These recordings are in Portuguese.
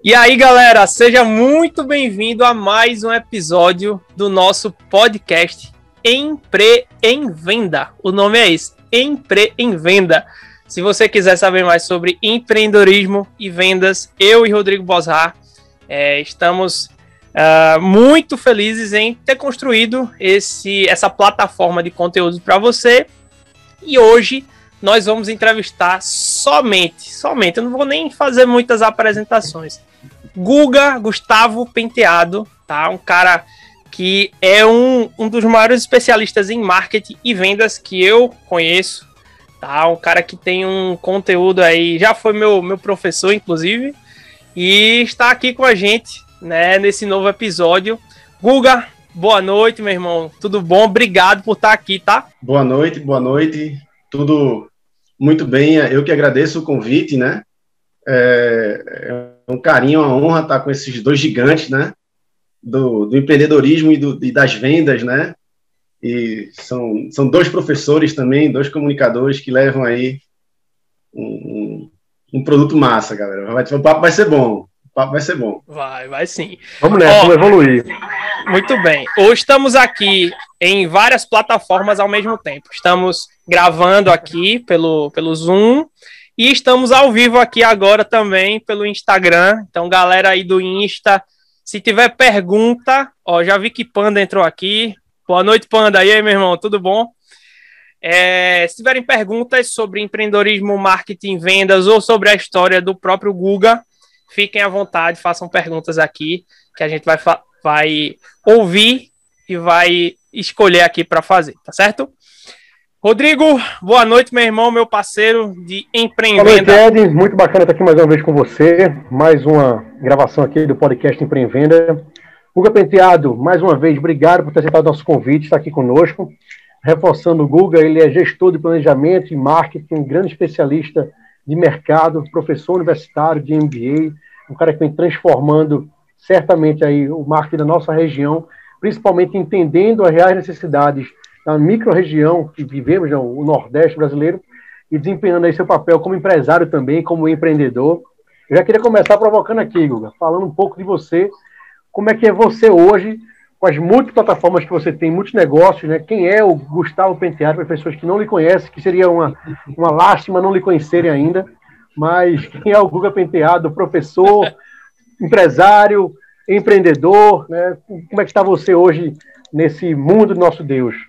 E aí, galera, seja muito bem-vindo a mais um episódio do nosso podcast Empre em Venda. O nome é esse, Empre em Venda. Se você quiser saber mais sobre empreendedorismo e vendas, eu e Rodrigo Bosar é, estamos uh, muito felizes em ter construído esse, essa plataforma de conteúdo para você. E hoje nós vamos entrevistar somente, somente, eu não vou nem fazer muitas apresentações Guga Gustavo Penteado, tá? Um cara que é um, um dos maiores especialistas em marketing e vendas que eu conheço, tá? Um cara que tem um conteúdo aí, já foi meu, meu professor, inclusive, e está aqui com a gente, né, nesse novo episódio. Guga, boa noite, meu irmão. Tudo bom? Obrigado por estar aqui, tá? Boa noite, boa noite. Tudo muito bem. Eu que agradeço o convite, né? É, é um carinho, uma honra estar com esses dois gigantes, né? Do, do empreendedorismo e, do, e, das vendas, né? E são, são dois professores também, dois comunicadores que levam aí um, um, um produto massa, galera. Vai, o papo vai ser bom. O papo vai ser bom. Vai, vai sim. Vamos nessa, vamos evoluir. Muito bem. Hoje estamos aqui em várias plataformas ao mesmo tempo. Estamos gravando aqui pelo, pelo Zoom e estamos ao vivo aqui agora também pelo Instagram. Então, galera aí do Insta, se tiver pergunta, ó, já vi que Panda entrou aqui. Boa noite, Panda. E aí, meu irmão, tudo bom? É, se tiverem perguntas sobre empreendedorismo, marketing, vendas ou sobre a história do próprio Guga, fiquem à vontade, façam perguntas aqui que a gente vai, vai ouvir e vai escolher aqui para fazer, tá certo? Rodrigo, boa noite, meu irmão, meu parceiro de empreendedor. Boa noite, Ed. Muito bacana estar aqui mais uma vez com você. Mais uma gravação aqui do podcast Empreendenda. Guga Penteado, mais uma vez, obrigado por ter aceitado nosso convite, estar aqui conosco. Reforçando o Guga, ele é gestor de planejamento e marketing, grande especialista de mercado, professor universitário de MBA, um cara que vem transformando certamente aí o marketing da nossa região, principalmente entendendo as reais necessidades da micro-região que vivemos, o Nordeste brasileiro, e desempenhando aí seu papel como empresário também, como empreendedor. Eu já queria começar provocando aqui, Guga, falando um pouco de você, como é que é você hoje, com as multiplataformas que você tem, muitos negócios, né? Quem é o Gustavo Penteado, para pessoas que não lhe conhecem, que seria uma, uma lástima não lhe conhecerem ainda, mas quem é o Guga Penteado, professor, empresário, empreendedor, né? Como é que está você hoje nesse mundo do nosso Deus?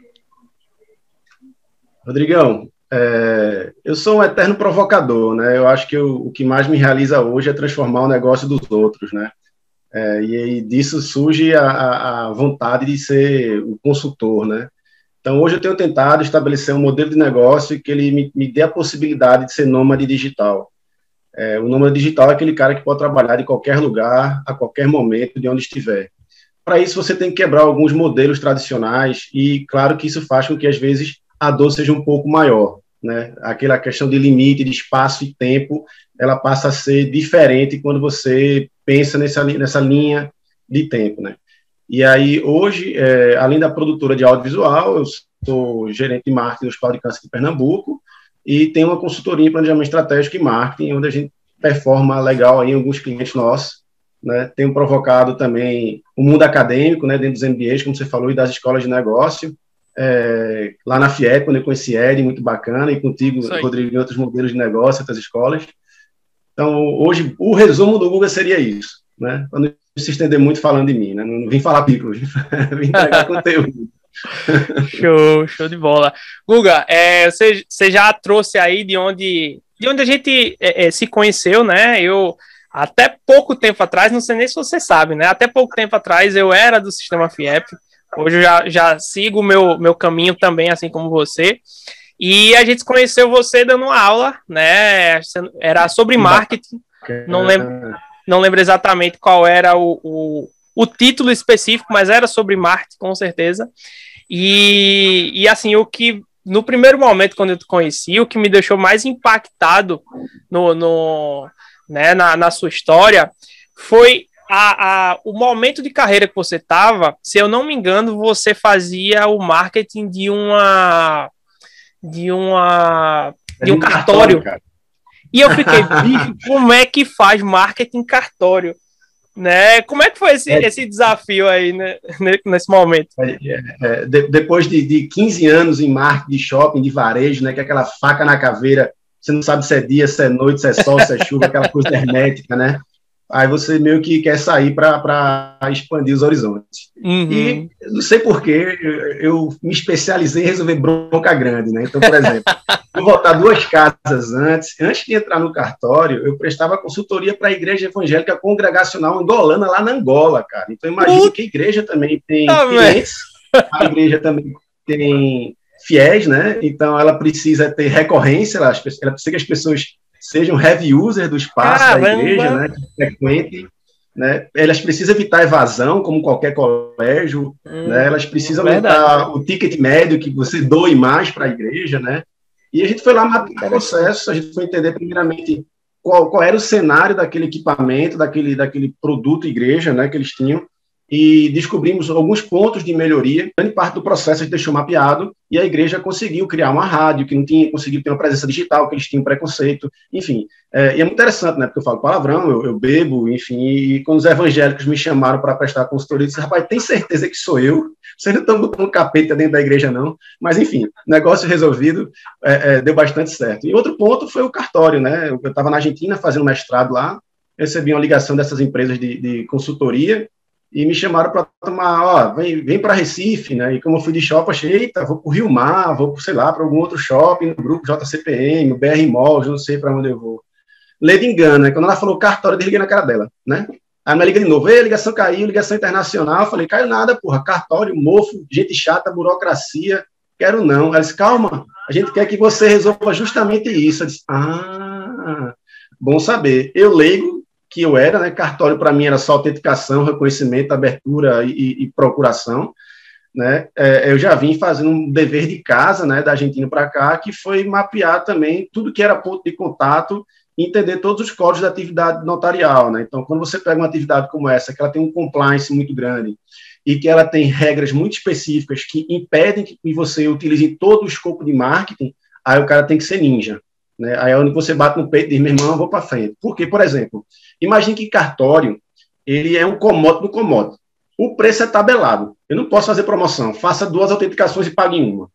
Rodrigão, é, eu sou um eterno provocador, né? Eu acho que eu, o que mais me realiza hoje é transformar o negócio dos outros, né? É, e aí disso surge a, a, vontade de ser o consultor, né? Então hoje eu tenho tentado estabelecer um modelo de negócio que ele me, me dê a possibilidade de ser nômade digital. É, o nômade digital é aquele cara que pode trabalhar de qualquer lugar, a qualquer momento, de onde estiver. Para isso você tem que quebrar alguns modelos tradicionais e claro que isso faz com que às vezes a dor seja um pouco maior, né? Aquela questão de limite, de espaço e tempo, ela passa a ser diferente quando você pensa nessa, nessa linha de tempo, né? E aí, hoje, é, além da produtora de audiovisual, eu sou gerente de marketing do Hospital de Câncer de Pernambuco e tenho uma consultoria em planejamento estratégico e marketing, onde a gente performa legal aí alguns clientes nossos, né? Tenho provocado também o mundo acadêmico, né, dentro dos MBAs, como você falou, e das escolas de negócio, é, lá na FIEC, quando eu conheci Ed, muito bacana, e contigo, Rodrigo, em outros modelos de negócio, outras escolas. Então, hoje, o resumo do Google seria isso, né? Para não se estender muito falando de mim, né? Não vim falar pico, vim entregar conteúdo. show, show de bola. Guga, é, você, você já trouxe aí de onde, de onde a gente é, é, se conheceu, né? Eu, até pouco tempo atrás, não sei nem se você sabe, né? Até pouco tempo atrás eu era do sistema FIEP, Hoje eu já, já sigo o meu, meu caminho também, assim como você. E a gente conheceu você dando uma aula, né? Era sobre marketing. Não lembro, não lembro exatamente qual era o, o, o título específico, mas era sobre marketing, com certeza. E, e assim, o que no primeiro momento, quando eu te conheci, o que me deixou mais impactado no, no, né, na, na sua história foi a, a, o momento de carreira que você estava, se eu não me engano, você fazia o marketing de uma de uma de um cartório. cartório E eu fiquei, como é que faz marketing cartório? Né? Como é que foi esse, é. esse desafio aí né, nesse momento? É, é, é, de, depois de, de 15 anos em marketing de shopping, de varejo, né, que é aquela faca na caveira, você não sabe se é dia, se é noite, se é sol, se é chuva, aquela coisa hermética, né? Aí você meio que quer sair para expandir os horizontes. Uhum. E não sei porquê, eu me especializei em resolver bronca grande, né? Então, por exemplo, vou voltar duas casas antes. Antes de entrar no cartório, eu prestava consultoria para a Igreja Evangélica Congregacional Angolana, lá na Angola, cara. Então, imagine que a igreja também tem tá clientes, a igreja também tem fiéis, né? Então, ela precisa ter recorrência, ela, ela precisa que as pessoas sejam heavy user do espaço Caramba. da igreja, né, que frequentem, né, elas precisam evitar evasão, como qualquer colégio, hum, né, elas precisam aumentar o ticket médio que você doe mais para a igreja, né, e a gente foi lá mapear o processo, a gente foi entender primeiramente qual, qual era o cenário daquele equipamento, daquele, daquele produto igreja, né, que eles tinham, e descobrimos alguns pontos de melhoria. Grande parte do processo a gente deixou mapeado e a igreja conseguiu criar uma rádio que não tinha, conseguiu ter uma presença digital, que eles tinham preconceito, enfim. É, e é muito interessante, né? Porque eu falo palavrão, eu, eu bebo, enfim. E quando os evangélicos me chamaram para prestar consultoria, eu disse, rapaz, tem certeza que sou eu? Vocês não estão botando capeta dentro da igreja, não. Mas, enfim, negócio resolvido, é, é, deu bastante certo. E outro ponto foi o cartório, né? Eu estava na Argentina fazendo mestrado lá, recebi uma ligação dessas empresas de, de consultoria e me chamaram para tomar, ó, vem, vem para Recife, né? E como eu fui de shopping, achei, eita, vou para o Rio Mar, vou, sei lá, para algum outro shopping, no grupo JCPM, BR Malls, não sei para onde eu vou. Leve engano, né? Quando ela falou cartório, eu desliguei na cara dela, né? Aí me liga de novo, ei, ligação caiu, ligação internacional. Eu falei, caiu nada, porra, cartório, mofo, gente chata, burocracia, quero não. Ela disse, calma, a gente quer que você resolva justamente isso. Eu disse, ah, bom saber. Eu leigo, que eu era, né? Cartório para mim era só autenticação, reconhecimento, abertura e, e procuração, né? É, eu já vim fazendo um dever de casa, né, da Argentina para cá, que foi mapear também tudo que era ponto de contato, entender todos os códigos da atividade notarial, né? Então, quando você pega uma atividade como essa, que ela tem um compliance muito grande e que ela tem regras muito específicas que impedem que você utilize todo o escopo de marketing, aí o cara tem que ser ninja, né? Aí é onde você bate no peito e diz, meu irmão, vou para frente. Porque, por exemplo, imagine que cartório, ele é um commodity do commodity. O preço é tabelado. Eu não posso fazer promoção. Faça duas autenticações e pague uma.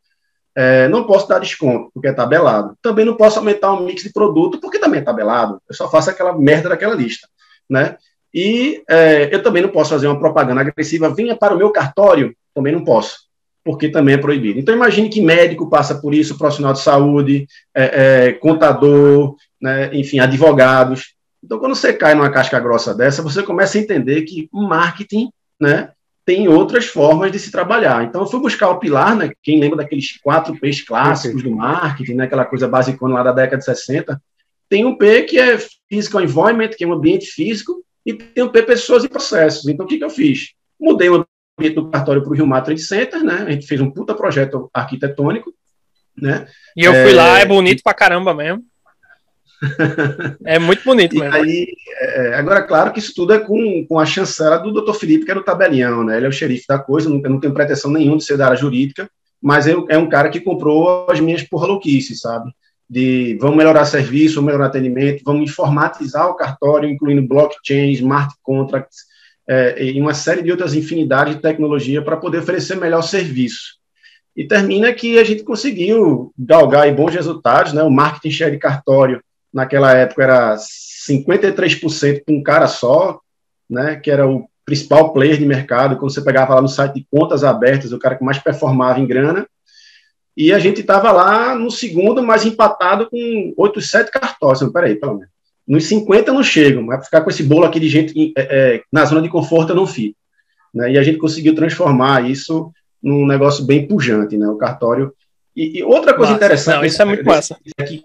É, não posso dar desconto, porque é tabelado. Também não posso aumentar o mix de produto, porque também é tabelado. Eu só faço aquela merda daquela lista. Né? E é, eu também não posso fazer uma propaganda agressiva. Venha para o meu cartório. Também não posso porque também é proibido. Então, imagine que médico passa por isso, profissional de saúde, é, é, contador, né, enfim, advogados. Então, quando você cai numa casca grossa dessa, você começa a entender que o marketing né, tem outras formas de se trabalhar. Então, eu fui buscar o pilar, né, quem lembra daqueles quatro P's clássicos do marketing, né, aquela coisa basicona lá da década de 60, tem um P que é Physical Environment, que é um ambiente físico, e tem um P pessoas e processos. Então, o que, que eu fiz? Mudei o do cartório para o Rio Mar Trade Center, né? A gente fez um puta projeto arquitetônico, né? E eu fui é... lá, é bonito pra caramba mesmo. é muito bonito mesmo. Aí, é, agora, claro que isso tudo é com, com a chancela do doutor Felipe, que era o tabelião, né? Ele é o xerife da coisa, não, eu não tenho pretensão nenhuma de ser da área jurídica, mas é, é um cara que comprou as minhas porra louquices, sabe? De vamos melhorar serviço, vamos melhorar atendimento, vamos informatizar o cartório, incluindo blockchain, smart contracts, é, e uma série de outras infinidades de tecnologia para poder oferecer melhor serviço. E termina que a gente conseguiu galgar bons resultados, né? O marketing share de cartório naquela época era 53% com um cara só, né? Que era o principal player de mercado. Quando você pegava lá no site de contas abertas, o cara que mais performava em grana. E a gente estava lá no segundo, mas empatado com 8, 7 cartórios. Peraí, pelo menos. Nos 50 não chegam, mas ficar com esse bolo aqui de gente é, é, na zona de conforto eu não fico. Né? E a gente conseguiu transformar isso num negócio bem pujante, né? O cartório. E, e outra coisa massa. interessante. Não, isso é muito massa. É que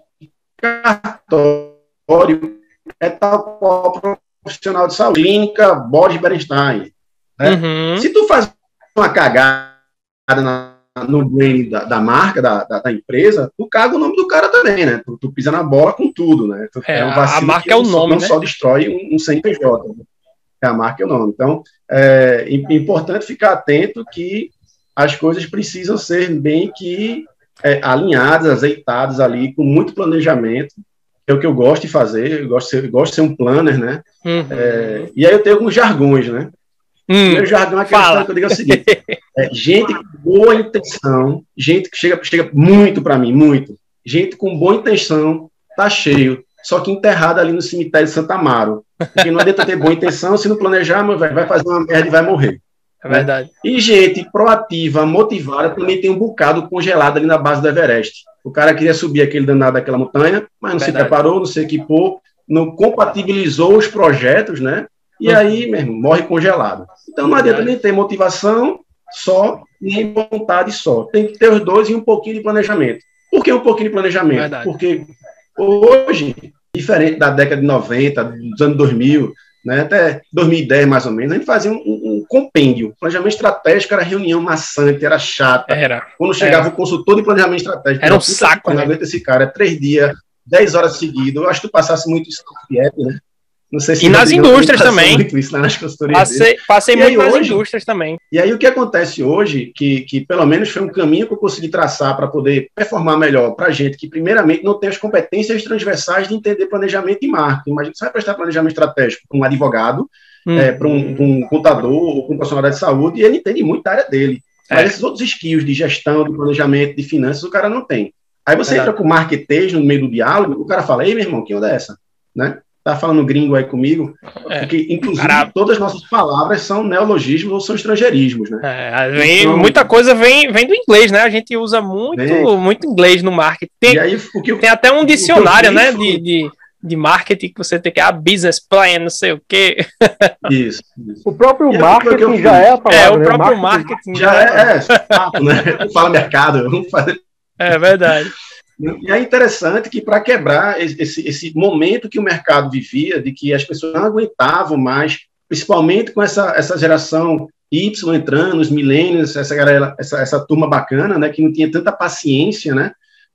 cartório é tal qual profissional de saúde, clínica Boris Berenstein. Né? Uhum. Se tu faz uma cagada na no branding da, da marca, da, da, da, empresa, tu caga o nome do cara também, né? Tu, tu pisa na bola com tudo, né? Tu, é, é um a marca é o nome, não né? só destrói um, um CNPJ. Né? A marca é o nome. Então, é importante ficar atento que as coisas precisam ser bem que é, alinhadas, azeitadas ali, com muito planejamento. é o que eu gosto de fazer, eu gosto de ser, gosto de ser um planner, né? Uhum. É, e aí eu tenho alguns jargões, né? Hum, Meu jargão é aquele que eu digo é o seguinte: é, gente com boa intenção, gente que chega, chega muito para mim, muito. Gente com boa intenção, tá cheio, só que enterrada ali no cemitério de Santa Amaro. Porque não adianta ter boa intenção, se não planejar, vai fazer uma merda e vai morrer. É verdade. Né? E gente proativa, motivada, também tem um bocado congelado ali na base do Everest. O cara queria subir aquele danado daquela montanha, mas não verdade. se preparou, não se equipou, não compatibilizou os projetos, né? E uhum. aí, mesmo, morre congelado. Então não adianta nem ter motivação só, nem vontade só. Tem que ter os dois e um pouquinho de planejamento. Por que um pouquinho de planejamento? Verdade. Porque hoje, diferente da década de 90, dos anos 2000, né, até 2010 mais ou menos, a gente fazia um, um, compêndio. Planejamento estratégico era reunião maçante, era chata. Era. Quando chegava era. o consultor de planejamento estratégico, era um saco. Né? aguenta esse cara, três dias, dez horas seguidas. Eu acho que tu passasse muito isso né? Não sei se e nas indústrias também. Muito isso nas passei, passei muito nas hoje, indústrias também. E aí o que acontece hoje, que, que pelo menos foi um caminho que eu consegui traçar para poder performar melhor para a gente, que primeiramente não tem as competências transversais de entender planejamento e marketing. Imagina, você vai prestar planejamento estratégico para um advogado, hum. é, para um, um, contador ou para um profissional de saúde, e ele entende muito da área dele. É. Mas esses outros skills de gestão, de planejamento, de finanças, o cara não tem. Aí você entra com marketing no meio do diálogo, o cara fala, ei, meu irmão, que onda é essa? Né? Tá falando gringo aí comigo, é, porque inclusive cara... todas as nossas palavras são neologismos ou são estrangeirismos, né? É, vem, então, muita coisa vem, vem do inglês, né? A gente usa muito, muito inglês no marketing. Tem, aí, eu, tem até um dicionário, né, de, de, de, marketing que você tem que ah, business plan, não sei o quê. Isso. isso. O próprio marketing já é a palavra. É, o né? próprio marketing, marketing já, já é, é, é né? Fala mercado, vamos fazer. É verdade. E é interessante que, para quebrar esse, esse momento que o mercado vivia, de que as pessoas não aguentavam mais, principalmente com essa, essa geração Y entrando, os milênios, essa, galera, essa, essa turma bacana, né, que não tinha tanta paciência, né,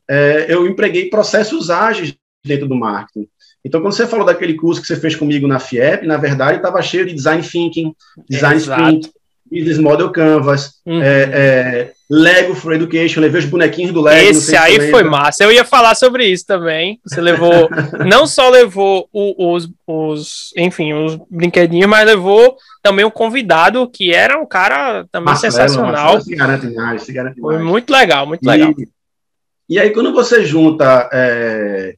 é, eu empreguei processos ágeis dentro do marketing. Então, quando você falou daquele curso que você fez comigo na FIEP, na verdade, estava cheio de design thinking, design Exato. sprint, business model canvas, uhum. é, é, Lego for Education, levei os bonequinhos do Lego. Esse aí foi massa. Eu ia falar sobre isso também. Você levou, não só levou o, os, os, enfim, os brinquedinhos, mas levou também um convidado que era um cara também Marcelo, sensacional. Marcelo se garante mais, se garante foi muito legal, muito legal. E, aí, quando você junta é,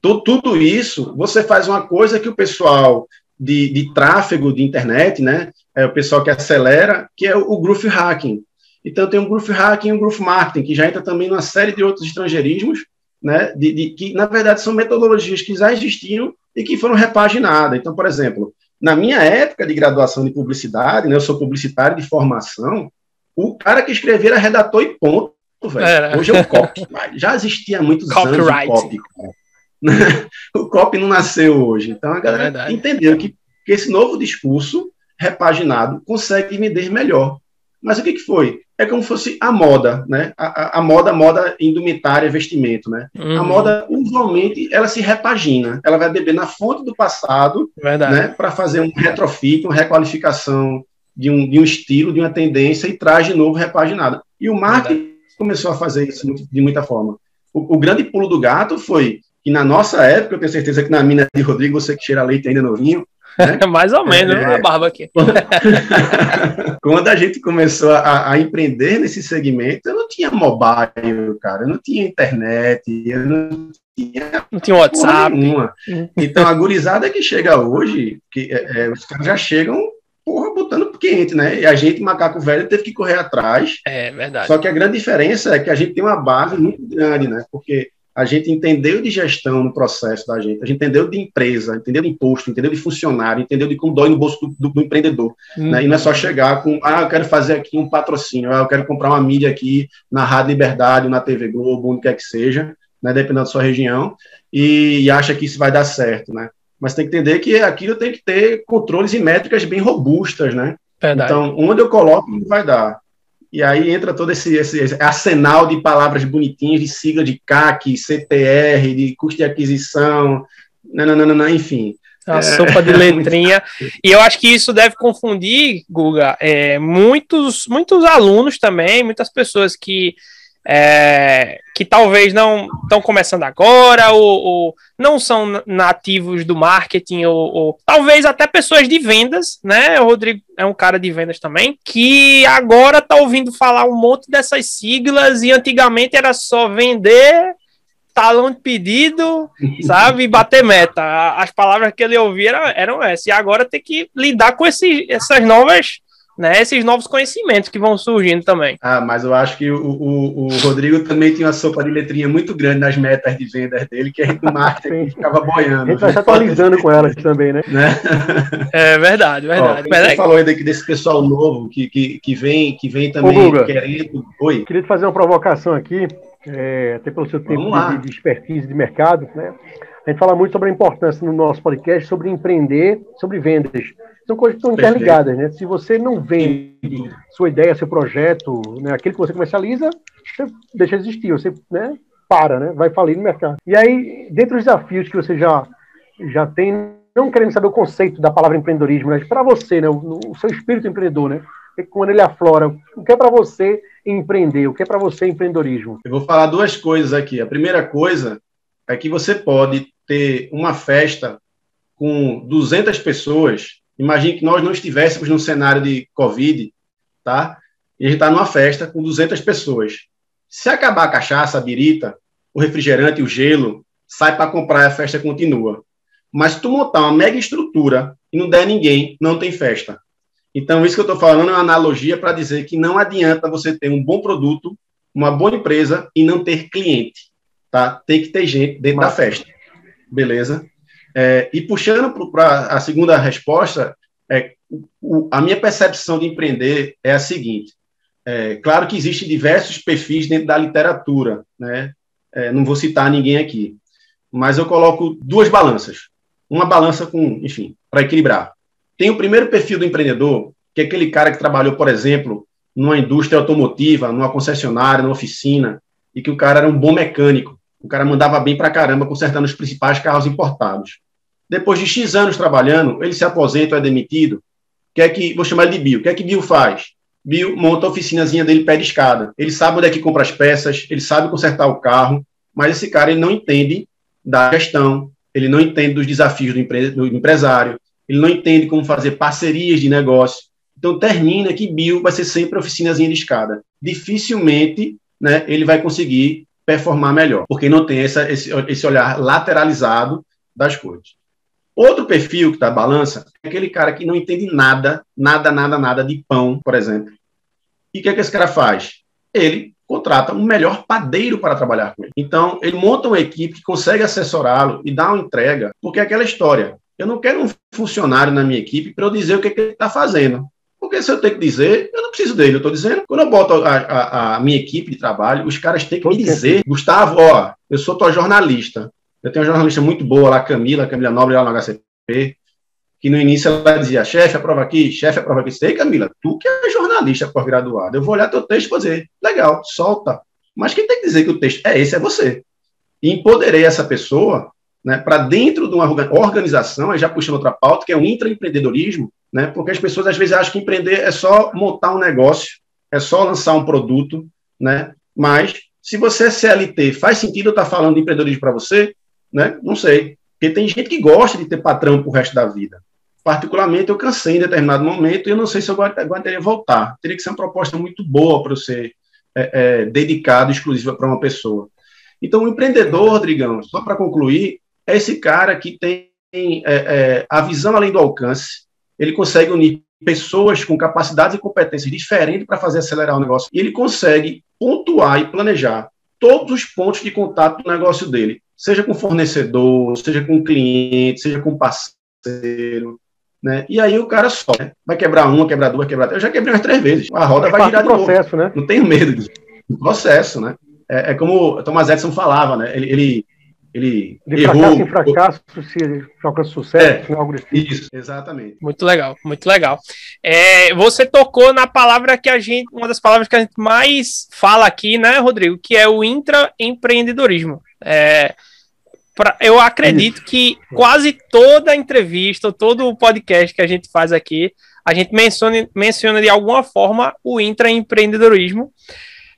tudo, tudo isso, você faz uma coisa que o pessoal de, de tráfego de internet, né? É o pessoal que acelera, que é o, o growth hacking. Então, tem um growth hacking e um growth marketing, que já entra também numa série de outros estrangeirismos, né, de, de, que, na verdade, são metodologias que já existiam e que foram repaginadas. Então, por exemplo, na minha época de graduação de publicidade, né, eu sou publicitário de formação, o cara que escrevia era redator e ponto, velho. Hoje é o copy. já existia há muitos Copyright. anos o copy. o copy não nasceu hoje. Então, a galera é entendeu que, que esse novo discurso repaginado consegue vender melhor. Mas o que, que foi? é como se fosse a moda, né? A, a, a moda, moda indumentária, vestimento, né? Uhum. A moda, usualmente, ela se repagina. Ela vai beber na fonte do passado, né? Para fazer um retrofit, uma requalificação de um, de um estilo, de uma tendência e traz de novo repaginada. E o marketing Verdade. começou a fazer isso de muita forma. O, o, grande pulo do gato foi que na nossa época, eu tenho certeza que na mina de Rodrigo, você que cheira leite ainda novinho, né? Mais ou menos, é, a barba aqui. Quando a gente começou a, a, empreender nesse segmento, eu não tinha mobile, cara, eu não tinha internet, eu não tinha. Não tinha WhatsApp. Nenhuma. Então, a gurizada que chega hoje, que é, é, os caras já chegam porra, botando quente, né? E a gente, macaco velho, teve que correr atrás. É verdade. Só que a grande diferença é que a gente tem uma base muito grande, né? Porque a gente entendeu de gestão no processo da gente, a gente entendeu de empresa, entendeu de imposto, entendeu de funcionário, entendeu de como dói no bolso do, do, do empreendedor. Uhum. Né? E não é só chegar com, ah, eu quero fazer aqui um patrocínio, ah, eu quero comprar uma mídia aqui na Rádio Liberdade, na TV Globo, onde quer que seja, né, dependendo da sua região, e, e acha que isso vai dar certo, né? Mas tem que entender que aquilo tem que ter controles e métricas bem robustas, né? Verdade. Então, onde eu coloco, vai dar. E aí entra todo esse, esse, esse, arsenal de palavras bonitinhas, de sigla de CAC, CTR, de custo de aquisição, nananana, enfim. A é, sopa de letrinha. e eu acho que isso deve confundir, Guga, é, muitos, muitos alunos também, muitas pessoas que é, que talvez não estão começando agora, ou, ou, não são nativos do marketing, ou, ou, talvez até pessoas de vendas, né? O Rodrigo é um cara de vendas também, que agora está ouvindo falar um monte dessas siglas e antigamente era só vender talão de pedido, sabe? Bater meta. As palavras que ele ouvia eram, eram essas. E agora tem que lidar com esse, essas novas né, esses novos conhecimentos que vão surgindo também. Ah, mas eu acho que o, o, o Rodrigo também tinha uma sopa de letrinha muito grande nas metas de vendas dele, que a gente do marketing ficava boiando. A gente vai se atualizando com elas também, né? né? É verdade, verdade. Ó, você falou ainda desse pessoal novo que, que, que, vem, que vem também Ô, Guga, querendo. Oi. Queria te fazer uma provocação aqui, é, até pelo seu tempo de, de expertise de mercado, né? A gente fala muito sobre a importância no nosso podcast sobre empreender, sobre vendas. São coisas que estão interligadas, né? Se você não vende sua ideia, seu projeto, né, aquilo que você comercializa, você deixa de existir, você né, para, né? Vai falir no mercado. E aí, dentre os desafios que você já, já tem, não querendo saber o conceito da palavra empreendedorismo, mas para você, né, o, o, seu espírito empreendedor, né? Quando ele aflora, o que é para você empreender? O que é para você empreendedorismo? Eu vou falar duas coisas aqui. A primeira coisa é que você pode ter uma festa com 200 pessoas, imagine que nós não estivéssemos num cenário de Covid, tá? E a gente está numa festa com 200 pessoas. Se acabar a cachaça, a birita, o refrigerante, o gelo, sai para comprar e a festa continua. Mas se tu montar uma mega estrutura e não der ninguém, não tem festa. Então, isso que eu estou falando é uma analogia para dizer que não adianta você ter um bom produto, uma boa empresa e não ter cliente. Tá? Tem que ter gente dentro Mas... da festa beleza? É, e puxando para a segunda resposta, é, o, a minha percepção de empreender é a seguinte: é, claro que existem diversos perfis dentro da literatura, né? É, não vou citar ninguém aqui, mas eu coloco duas balanças. Uma balança com, enfim, para equilibrar. Tem o primeiro perfil do empreendedor, que é aquele cara que trabalhou, por exemplo, numa indústria automotiva, numa concessionária, numa oficina, e que o cara era um bom mecânico. O cara mandava bem pra caramba consertando os principais carros importados. Depois de X anos trabalhando, ele se aposenta ou é demitido. Que é que, vou chamar ele de Bill. O que é que Bill faz? Bill monta a oficinazinha dele pé de escada. Ele sabe onde é que compra as peças, ele sabe consertar o carro, mas esse cara ele não entende da gestão, ele não entende dos desafios do, empre do empresário, ele não entende como fazer parcerias de negócio. Então termina que Bill vai ser sempre a oficinazinha de escada. Dificilmente né, ele vai conseguir performar melhor, porque não tem essa, esse, esse olhar lateralizado das coisas. Outro perfil que está balança é aquele cara que não entende nada, nada, nada, nada de pão, por exemplo. E o que, é que esse cara faz? Ele contrata um melhor padeiro para trabalhar com ele. Então, ele monta uma equipe que consegue assessorá-lo e dar uma entrega, porque é aquela história. Eu não quero um funcionário na minha equipe para eu dizer o que, é que ele está fazendo. Porque se eu tenho que dizer, eu não preciso dele. Eu estou dizendo, quando eu boto a, a, a, minha equipe de trabalho, os caras têm que me dizer, Gustavo, ó, eu sou tua jornalista. Eu tenho uma jornalista muito boa lá, Camila, Camila Nobre, lá no HCP, que no início ela dizia, chefe, aprova aqui, chefe, aprova aqui. Sei, Camila, tu que é jornalista pós-graduado. Eu vou olhar teu texto e dizer, legal, solta. Mas quem tem que dizer que o texto é esse é você. E empoderei essa pessoa né, para dentro de uma organização, já puxando outra pauta, que é o intraempreendedorismo, né? Porque as pessoas às vezes acham que empreender é só montar um negócio, é só lançar um produto, né? Mas se você é CLT, faz sentido eu estar falando de empreendedorismo para você, né? Não sei, porque tem gente que gosta de ter patrão para o resto da vida. Particularmente, eu cansei em determinado momento e eu não sei se eu aguentaria voltar. Teria que ser uma proposta muito boa para eu ser é, é, dedicado, exclusiva para uma pessoa. Então, o empreendedor, Rodrigão, só para concluir, é esse cara que tem é, é, a visão além do alcance, ele consegue unir pessoas com capacidades e competências diferentes para fazer acelerar o negócio. E ele consegue pontuar e planejar todos os pontos de contato do negócio dele, seja com fornecedor, seja com cliente, seja com parceiro. Né? E aí o cara só né? vai quebrar uma, quebrar duas, quebrar três. Eu já quebrei umas três vezes. A roda é vai girar de processo, novo. Né? Não tenho medo disso. processo, né? É, é como Thomas Edison falava, né? Ele, ele ele de errou. fracasso em fracasso se alcança sucesso, é, algo desse tipo. Isso, exatamente. Muito legal, muito legal. É, você tocou na palavra que a gente, uma das palavras que a gente mais fala aqui, né, Rodrigo, que é o intraempreendedorismo. É, pra, eu acredito que quase toda entrevista, todo o podcast que a gente faz aqui, a gente menciona, menciona de alguma forma o intraempreendedorismo.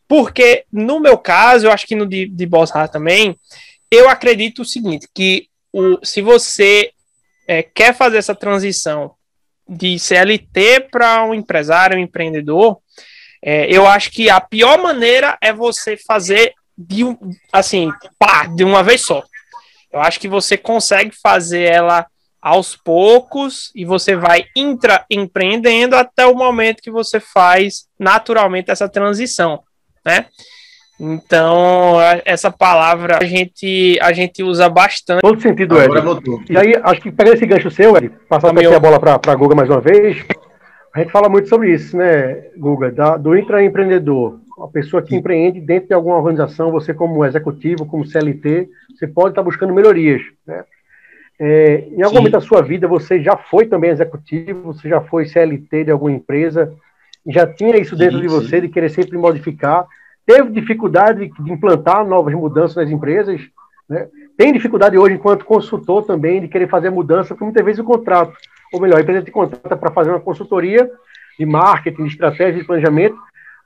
Porque, no meu caso, eu acho que no de, de Boss Hard também, eu acredito o seguinte, que o, se você é, quer fazer essa transição de CLT para um empresário, um empreendedor, é, eu acho que a pior maneira é você fazer de um, assim, pá, de uma vez só. Eu acho que você consegue fazer ela aos poucos e você vai intra empreendendo até o momento que você faz naturalmente essa transição, né? Então, essa palavra a gente, a gente usa bastante. Todo sentido, Ed. E aí, acho que pegando esse gancho seu, Ed, passar aqui a bola para a Guga mais uma vez, a gente fala muito sobre isso, né, Guga, da, do intraempreendedor. A pessoa que empreende dentro de alguma organização, você como executivo, como CLT, você pode estar buscando melhorias, né? É, em algum Sim. momento da sua vida, você já foi também executivo, você já foi CLT de alguma empresa, já tinha isso dentro sim, de você, sim. de querer sempre modificar, teve dificuldade de implantar novas mudanças nas empresas, né? tem dificuldade hoje, enquanto consultor também, de querer fazer mudança, porque muitas vezes o contrato, ou melhor, a empresa te contrata para fazer uma consultoria de marketing, de estratégia, de planejamento,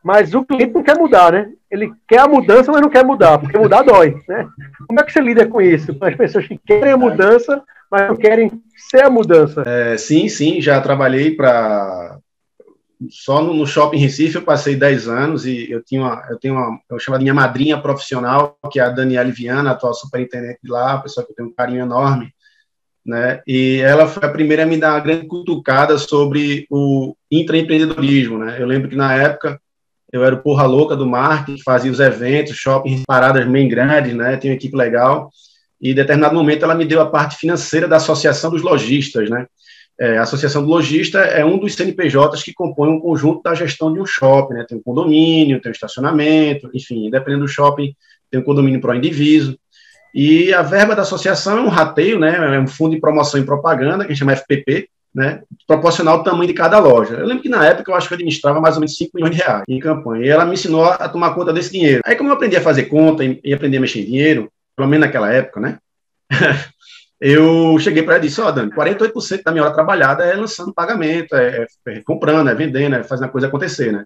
mas o cliente não quer mudar, né? Ele quer a mudança, mas não quer mudar, porque mudar dói, né? Como é que você lida com isso? Com as pessoas que querem a mudança, mas não querem ser a mudança? É, sim, sim, já trabalhei para só no, shopping Recife eu passei 10 anos e eu tinha uma, eu tenho uma, eu chamo de minha madrinha profissional, que é a Daniela Viana, atual superintendente de lá, pessoa que eu tenho um carinho enorme, né? E ela foi a primeira a me dar uma grande cutucada sobre o intraempreendedorismo, né? Eu lembro que na época eu era o porra louca do marketing, fazia os eventos, shopping, paradas bem grandes, né? Tinha uma equipe legal. E em determinado momento ela me deu a parte financeira da Associação dos Lojistas, né? É, a Associação do Lojista é um dos CNPJs que compõe um conjunto da gestão de um shopping, né? Tem um condomínio, tem um estacionamento, enfim, dependendo do shopping, tem um condomínio para o indivíduo. E a verba da associação é um rateio, né? É um fundo de promoção e propaganda, que a gente chama FPP, né, proporcional ao tamanho de cada loja. Eu lembro que na época eu acho que eu administrava mais ou menos 5 milhões de reais em campanha, e ela me ensinou a tomar conta desse dinheiro. Aí, como eu aprendi a fazer conta e, aprendi a mexer em dinheiro, pelo menos naquela época, né, eu cheguei para ela e disse, ó, oh, Dani, 48% da minha hora trabalhada é lançando pagamento, é, é, é comprando, é vendendo, é fazendo a coisa acontecer, né.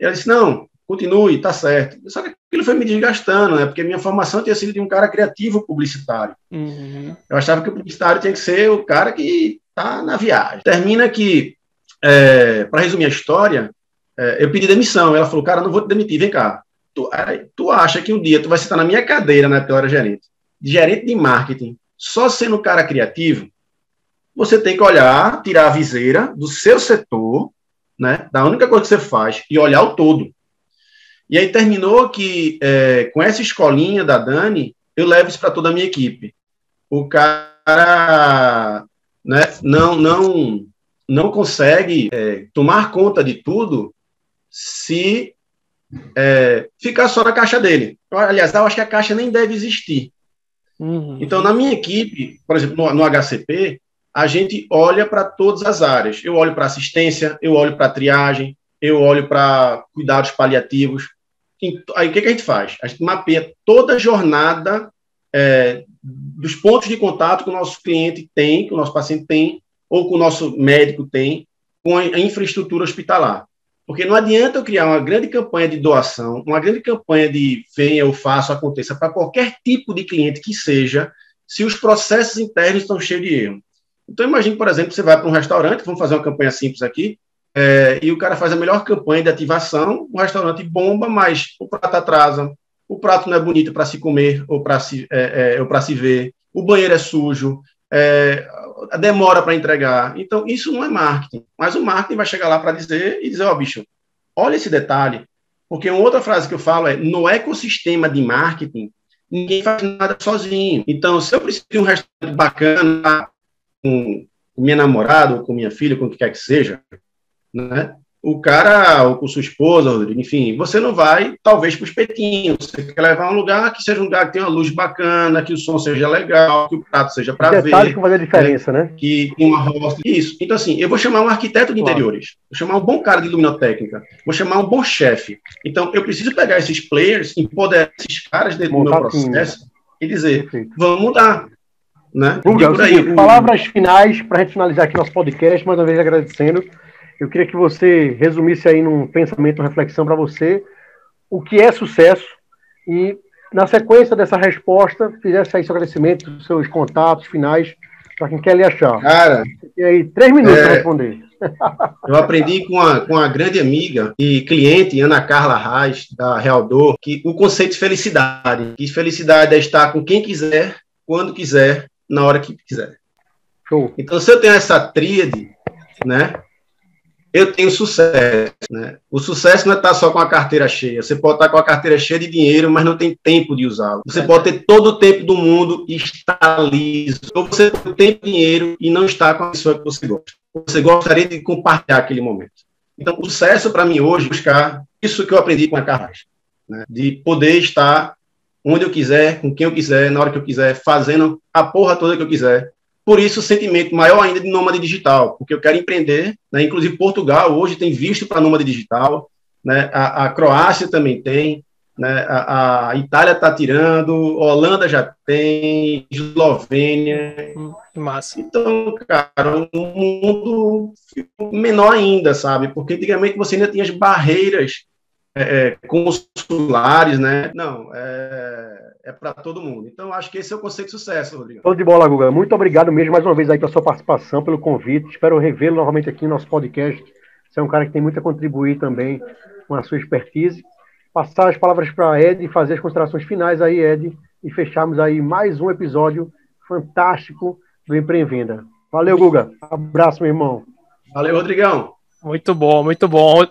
E ela disse, não, continue, tá certo. Só que aquilo foi me desgastando, né? Porque minha formação tinha sido de um cara criativo publicitário. Uhum. Eu achava que o publicitário tinha que ser o cara que tá na viagem. Termina que, é, para resumir a história, é, eu pedi demissão. Ela falou, cara, não vou te demitir, vem cá. Tu, tu acha que um dia tu vai sentar na minha cadeira, né, pela gerente, gerente de marketing, só sendo cara criativo? Você tem que olhar, tirar a viseira do seu setor, né, da única coisa que você faz, e olhar o todo. E aí terminou que, é, com essa escolinha da Dani, eu levo isso para toda a minha equipe. O cara né, não, não, não consegue é, tomar conta de tudo se é, ficar só na caixa dele. Aliás, eu acho que a caixa nem deve existir. Uhum. Então, na minha equipe, por exemplo, no, no HCP, a gente olha para todas as áreas. Eu olho para assistência, eu olho para triagem, eu olho para cuidados paliativos. Aí o que, que, a gente faz? A gente mapeia toda a jornada é, dos pontos de contato que o nosso cliente tem, que o nosso paciente tem, ou que o nosso médico tem, com a infraestrutura hospitalar. Porque não adianta eu criar uma grande campanha de doação, uma grande campanha de venha, eu faço, aconteça, para qualquer tipo de cliente que seja, se os processos internos estão cheios de erro. Então, imagine, por exemplo, você vai para um restaurante, vamos fazer uma campanha simples aqui, é, e o cara faz a melhor campanha de ativação, o restaurante bomba, mas o prato atrasa, o prato não é bonito para se comer ou para se, é, é, para se ver, o banheiro é sujo, é, demora para entregar. Então, isso não é marketing. Mas o marketing vai chegar lá para dizer e dizer, ó, oh, bicho, olha esse detalhe. Porque uma outra frase que eu falo é, no ecossistema de marketing, ninguém faz nada sozinho. Então, se eu preciso de um restaurante bacana com minha namorada, ou com minha filha, com o que quer que seja, né? O cara, ou com sua esposa, Rodrigo, enfim, você não vai, talvez, para o espetinho. Você quer levar um lugar que seja um lugar que tenha uma luz bacana, que o som seja legal, que o prato seja para ver. Detalhe que faz a diferença, né? né? Que tem uma roça. Isso. Então, assim, eu vou chamar um arquiteto de claro. interiores, vou chamar um bom cara de luminotécnica, vou chamar um bom chefe. Então, eu preciso pegar esses players, empoderar esses caras dentro do meu processo e dizer, Perfeito. vamos mudar. Né? Guga, aí, palavras finais para a gente finalizar aqui nosso podcast, mais uma vez agradecendo. Eu queria que você resumisse aí num pensamento, uma reflexão para você, o que é sucesso e, na sequência dessa resposta, fizesse aí seu agradecimento, seus contatos finais, para quem quer lhe achar. Cara, e aí, três minutos é... para responder. Eu aprendi com a, com a grande amiga e cliente, Ana Carla Reis, da Realdor, que o conceito de felicidade. Que felicidade é estar com quem quiser, quando quiser, na hora que quiser. Show. Então, se eu tenho essa tríade, né, eu tenho sucesso. Né? O sucesso não é estar só com a carteira cheia. Você pode estar com a carteira cheia de dinheiro, mas não tem tempo de usá-lo. Você pode ter todo o tempo do mundo e estar liso. Ou você tem dinheiro e não está com a pessoa que você gosta. Você gostaria de compartilhar aquele momento. Então, o sucesso para mim hoje é buscar isso que eu aprendi com a Carrasco, né? de poder estar onde eu quiser, com quem eu quiser, na hora que eu quiser, fazendo a porra toda que eu quiser, por isso, o sentimento maior ainda de nômade digital, porque eu quero empreender, né? inclusive Portugal hoje tem visto para nômade digital, né? a, a Croácia também tem, né? a, a Itália está tirando, Holanda já tem, Eslovênia. Hum, massa. Então, cara, o mundo menor ainda, sabe? Porque antigamente você ainda tinha as barreiras é, é consulares, né? Não, é é para todo mundo. Então, acho que esse é o conceito de sucesso, Rodrigo. Show de bola, Guga. Muito obrigado mesmo mais uma vez aí pela sua participação, pelo convite. Espero revê-lo novamente aqui no nosso podcast. Você é um cara que tem muito a contribuir também com a sua expertise. Passar as palavras para a Ed e fazer as considerações finais aí, Ed, e fecharmos aí mais um episódio fantástico do Empreendenda. Valeu, Guga. Abraço, meu irmão. Valeu, Rodrigão. Muito bom, muito bom.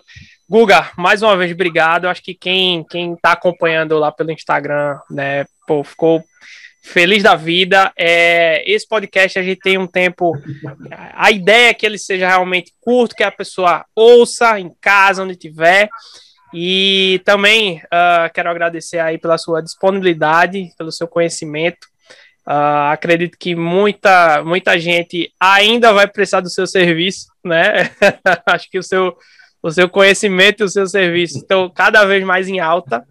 Guga, mais uma vez, obrigado. Acho que quem, quem tá acompanhando lá pelo Instagram, né, pô, ficou feliz da vida. É, esse podcast a gente tem um tempo. A ideia é que ele seja realmente curto, que a pessoa ouça em casa, onde tiver. E também uh, quero agradecer aí pela sua disponibilidade, pelo seu conhecimento. Uh, acredito que muita, muita gente ainda vai precisar do seu serviço, né? Acho que o seu o seu conhecimento e o seu serviço estão cada vez mais em alta.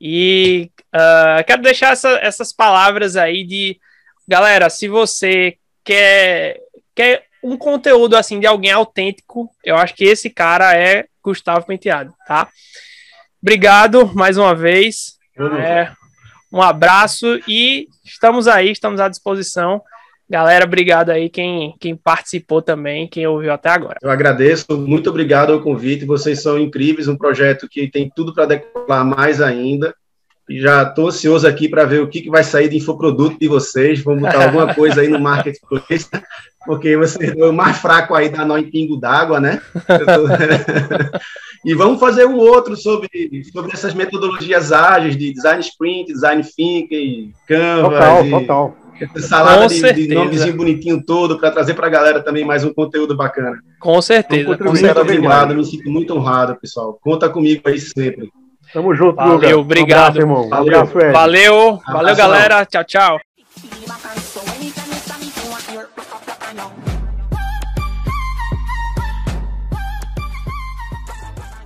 E uh, quero deixar essa, essas palavras aí de galera, se você quer, quer um conteúdo assim de alguém autêntico, eu acho que esse cara é Gustavo Penteado, tá? Obrigado mais uma vez. É, um abraço e estamos aí, estamos à disposição Galera, obrigado aí quem, quem participou também, quem ouviu até agora. Eu agradeço, muito obrigado ao convite. Vocês são incríveis, um projeto que tem tudo para decolar mais ainda. Já estou ansioso aqui para ver o que, que vai sair de infoproduto de vocês. Vamos botar alguma coisa aí no marketplace, porque você é o mais fraco aí da nó em pingo d'água, né? Tô... e vamos fazer um outro sobre, sobre essas metodologias ágeis de design sprint, design thinking, Canva. Total, e... total salada de, de nomezinho bonitinho todo para trazer para a galera também mais um conteúdo bacana. Com certeza. Com certeza. obrigado, me sinto muito honrado, pessoal. Conta comigo aí sempre. Tamo junto, Valeu, Luga. obrigado. Um abraço, irmão. Valeu, um abraço, valeu, valeu galera. Tchau, tchau.